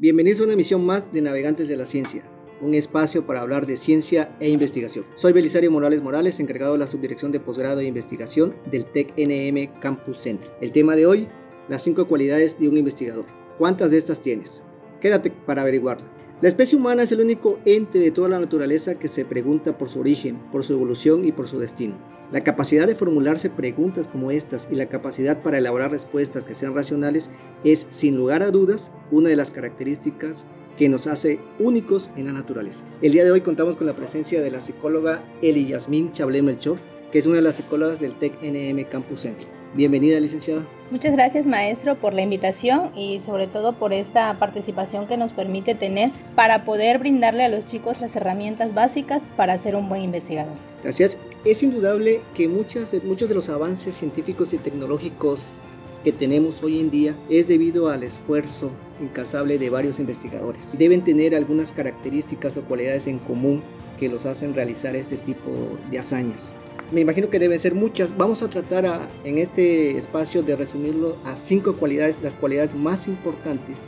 Bienvenidos a una emisión más de Navegantes de la Ciencia, un espacio para hablar de ciencia e investigación. Soy Belisario Morales Morales, encargado de la Subdirección de Posgrado de Investigación del TEC NM Campus Center. El tema de hoy, las cinco cualidades de un investigador. ¿Cuántas de estas tienes? Quédate para averiguarlo. La especie humana es el único ente de toda la naturaleza que se pregunta por su origen, por su evolución y por su destino. La capacidad de formularse preguntas como estas y la capacidad para elaborar respuestas que sean racionales es, sin lugar a dudas, una de las características que nos hace únicos en la naturaleza. El día de hoy contamos con la presencia de la psicóloga Eli Yasmin Chablé Melchor, que es una de las psicólogas del TEC NM Campus Centro. Bienvenida, licenciada. Muchas gracias, maestro, por la invitación y sobre todo por esta participación que nos permite tener para poder brindarle a los chicos las herramientas básicas para ser un buen investigador. Gracias. Es indudable que muchas de, muchos de los avances científicos y tecnológicos que tenemos hoy en día es debido al esfuerzo incansable de varios investigadores. Deben tener algunas características o cualidades en común que los hacen realizar este tipo de hazañas me imagino que deben ser muchas. Vamos a tratar en este espacio de resumirlo a cinco cualidades, las cualidades más importantes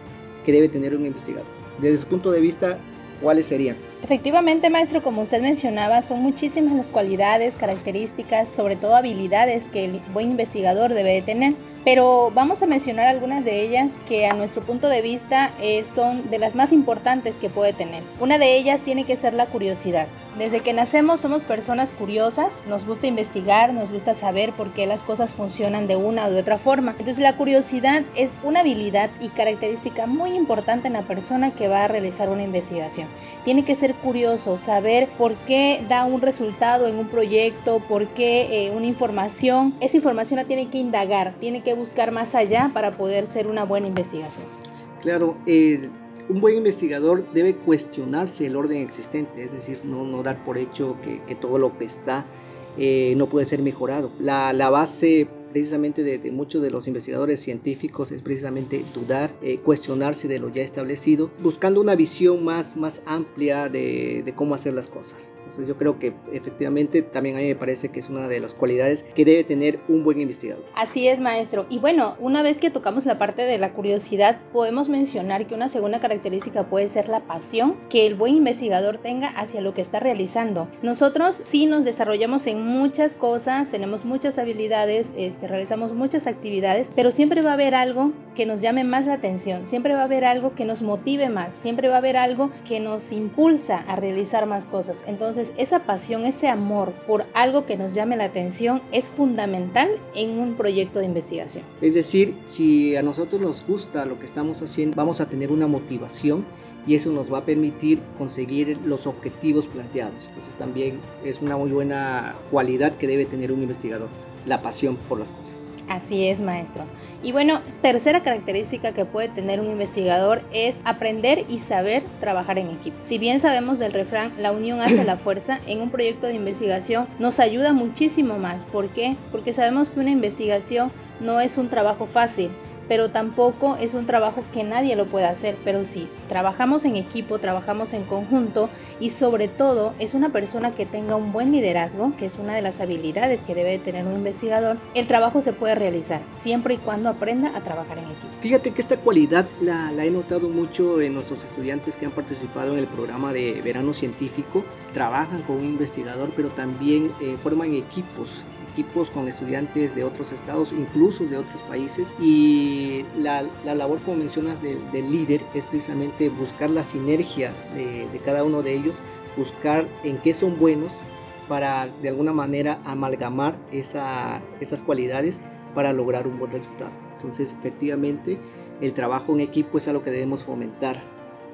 que debe tener un investigador. Desde su punto de vista, ¿cuáles serían? Efectivamente, maestro, como usted mencionaba, son muchísimas las cualidades, características, sobre todo habilidades que el buen investigador debe de tener. Pero vamos a mencionar algunas de ellas que a nuestro punto de vista eh, son de las más importantes que puede tener. Una de ellas tiene que ser la curiosidad. Desde que nacemos somos personas curiosas, nos gusta investigar, nos gusta saber por qué las cosas funcionan de una o de otra forma. Entonces la curiosidad es una habilidad y característica muy importante en la persona que va a realizar una investigación. Tiene que ser curioso, saber por qué da un resultado en un proyecto, por qué eh, una información. Esa información la tiene que indagar, tiene que buscar más allá para poder ser una buena investigación. Claro, eh, un buen investigador debe cuestionarse el orden existente, es decir, no, no dar por hecho que, todo lo que está eh, no puede ser mejorado. La, la base precisamente de, muchos de los investigadores científicos es precisamente dudar, eh, cuestionarse de lo ya establecido, buscando una visión más, más amplia de, de, cómo hacer las cosas. Entonces yo creo que efectivamente también a mí me parece que es una de las cualidades que debe tener un buen investigador. Así es, maestro. Y bueno, una vez que tocamos la parte de la curiosidad, podemos mencionar que una segunda característica puede ser la pasión que el buen investigador tenga hacia lo que está realizando. Nosotros sí nos desarrollamos en muchas cosas, tenemos muchas habilidades, este, realizamos muchas actividades, pero siempre va a haber algo que nos llame más la atención, siempre va a haber algo que nos motive más, siempre va a haber algo que nos impulsa a realizar más cosas. Entonces, esa pasión, ese amor por algo que nos llame la atención es fundamental en un proyecto de investigación. Es decir, si a nosotros nos gusta lo que estamos haciendo, vamos a tener una motivación y eso nos va a permitir conseguir los objetivos planteados. Entonces también es una muy buena cualidad que debe tener un investigador la pasión por las cosas. Así es, maestro. Y bueno, tercera característica que puede tener un investigador es aprender y saber trabajar en equipo. Si bien sabemos del refrán, la unión hace la fuerza, en un proyecto de investigación nos ayuda muchísimo más. ¿Por qué? Porque sabemos que una investigación no es un trabajo fácil pero tampoco es un trabajo que nadie lo pueda hacer, pero sí, trabajamos en equipo, trabajamos en conjunto y sobre todo es una persona que tenga un buen liderazgo, que es una de las habilidades que debe tener un investigador, el trabajo se puede realizar siempre y cuando aprenda a trabajar en equipo. Fíjate que esta cualidad la, he notado mucho en nuestros estudiantes que han participado en el programa de verano científico, trabajan con un investigador, pero también eh, forman equipos equipos con estudiantes de otros estados, incluso de otros países. Y la, la labor, como mencionas, del, líder es precisamente buscar la sinergia de, de cada uno de ellos, buscar en qué son buenos para de alguna manera amalgamar esa, esas cualidades para lograr un buen resultado. Entonces, efectivamente, el trabajo en equipo es algo que debemos fomentar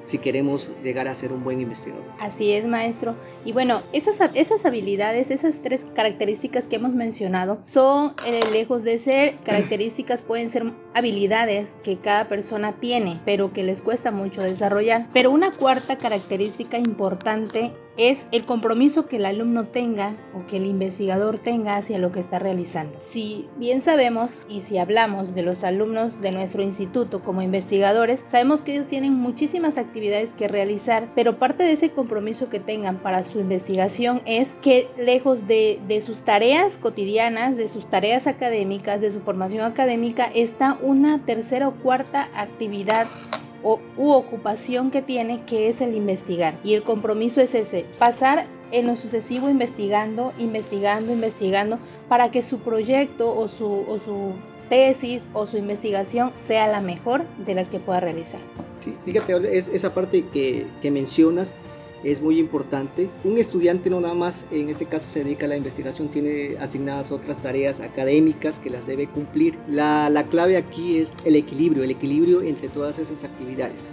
si queremos llegar a ser un buen investigador. Así es, maestro. Y bueno, esas, esas habilidades, esas tres características que hemos mencionado, son eh, lejos de ser características, pueden ser habilidades que cada persona tiene, pero que les cuesta mucho desarrollar. Pero una cuarta característica importante es el compromiso que el alumno tenga o que el investigador tenga hacia lo que está realizando. Si bien sabemos y si hablamos de los alumnos de nuestro instituto como investigadores, sabemos que ellos tienen muchísimas actividades que realizar, pero parte de ese compromiso que tengan para su investigación es que lejos de, sus tareas cotidianas, de sus tareas académicas, de su formación académica, está una tercera o cuarta actividad o, u ocupación que tiene, que es el investigar. Y el compromiso es ese, pasar en lo sucesivo investigando, investigando, investigando, para que su proyecto o su, o su tesis o su investigación sea la mejor de las que pueda realizar. Sí, fíjate, esa parte que, que mencionas es muy importante. Un estudiante no nada más, en este caso se dedica a la investigación, tiene asignadas otras tareas académicas que las debe cumplir. La, la clave aquí es el equilibrio, el equilibrio entre todas esas actividades.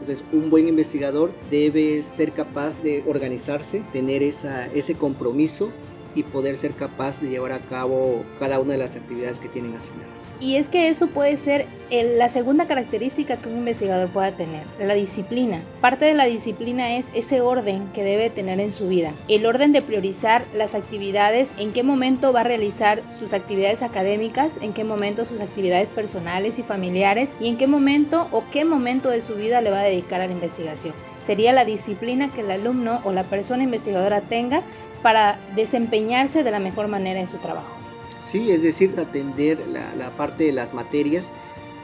Entonces, un buen investigador debe ser capaz de organizarse, tener esa, ese compromiso y poder ser capaz de llevar a cabo cada una de las actividades que tienen asignadas. Y es que eso puede ser la segunda característica que un investigador pueda tener, la disciplina. Parte de la disciplina es ese orden que debe tener en su vida. El orden de priorizar las actividades, en qué momento va a realizar sus actividades académicas, en qué momento sus actividades personales y familiares y en qué momento o qué momento de su vida le va a dedicar a la investigación sería la disciplina que el alumno o la persona investigadora tenga para desempeñarse de la mejor manera en su trabajo. Sí, es decir, atender la, parte de las materias,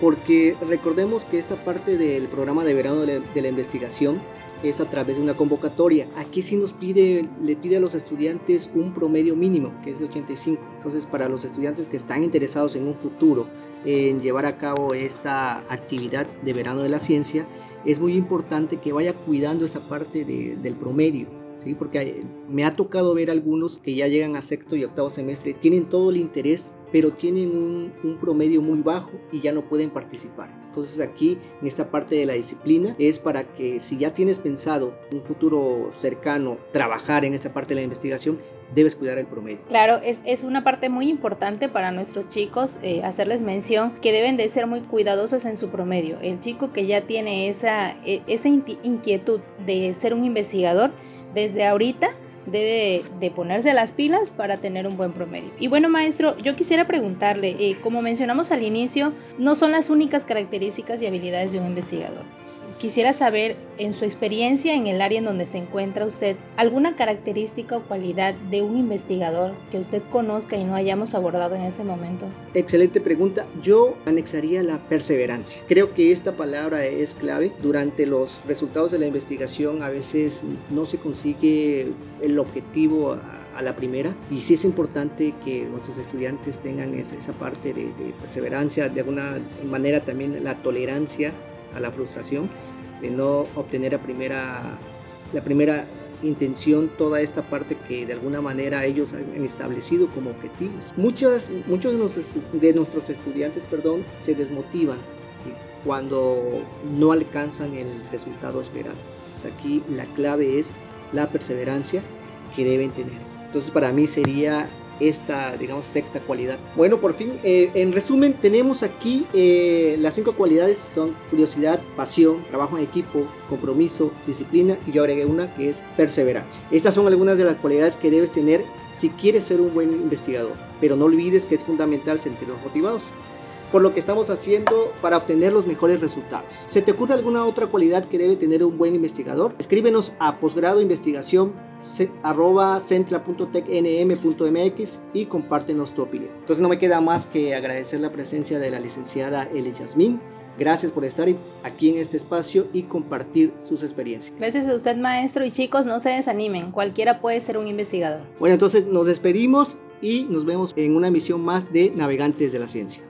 porque recordemos que esta parte del programa de verano de la, investigación es a través de una convocatoria. Aquí sí nos pide, le pide a los estudiantes un promedio mínimo, que es de 85. Entonces, para los estudiantes que están interesados en un futuro en llevar a cabo esta actividad de verano de la ciencia, es muy importante que vaya cuidando esa parte del promedio porque me ha tocado ver algunos que ya llegan a sexto y octavo semestre, tienen todo el interés, pero tienen un, un promedio muy bajo y ya no pueden participar. Entonces aquí, en esta parte de la disciplina, es para que si ya tienes pensado un futuro cercano trabajar en esta parte de la investigación, debes cuidar el promedio. Claro, es, es una parte muy importante para nuestros chicos eh, hacerles mención que deben de ser muy cuidadosos en su promedio. El chico que ya tiene esa, e, esa inquietud de ser un investigador, desde ahorita debe de ponerse las pilas para tener un buen promedio. Y bueno, maestro, yo quisiera preguntarle, eh, como mencionamos al inicio, no son las únicas características y habilidades de un investigador. Quisiera saber, en su experiencia en el área en donde se encuentra usted, alguna característica o cualidad de un investigador que usted conozca y no hayamos abordado en este momento. Excelente pregunta. Yo anexaría la perseverancia. Creo que esta palabra es clave. Durante los resultados de la investigación a veces no se consigue el objetivo a la primera y sí es importante que nuestros estudiantes tengan esa, parte de, perseverancia, de alguna manera también la tolerancia a la frustración de no obtener a primera, la primera intención toda esta parte que de alguna manera ellos han establecido como objetivos. Muchas, muchos de, nuestros estudiantes perdón, se desmotivan cuando no alcanzan el resultado esperado. aquí la clave es la perseverancia que deben tener. Entonces para mí sería esta, digamos, sexta cualidad. Bueno, por fin, eh, en resumen, tenemos aquí eh, las cinco cualidades son curiosidad, pasión, trabajo en equipo, compromiso, disciplina y yo agregué una que es perseverancia. Estas son algunas de las cualidades que debes tener si quieres ser un buen investigador, pero no olvides que es fundamental sentirnos motivados por lo que estamos haciendo para obtener los mejores resultados. ¿Se te ocurre alguna otra cualidad que debe tener un buen investigador? Escríbenos a posgrado investigación arroba centra.tecnm.mx y compártenos tu opinión. Entonces no me queda más que agradecer la presencia de la licenciada Elis Yasmín. Gracias por estar aquí en este espacio y compartir sus experiencias. Gracias a usted, maestro. Y chicos, no se desanimen. Cualquiera puede ser un investigador. Bueno, entonces nos despedimos y nos vemos en una emisión más de Navegantes de la Ciencia.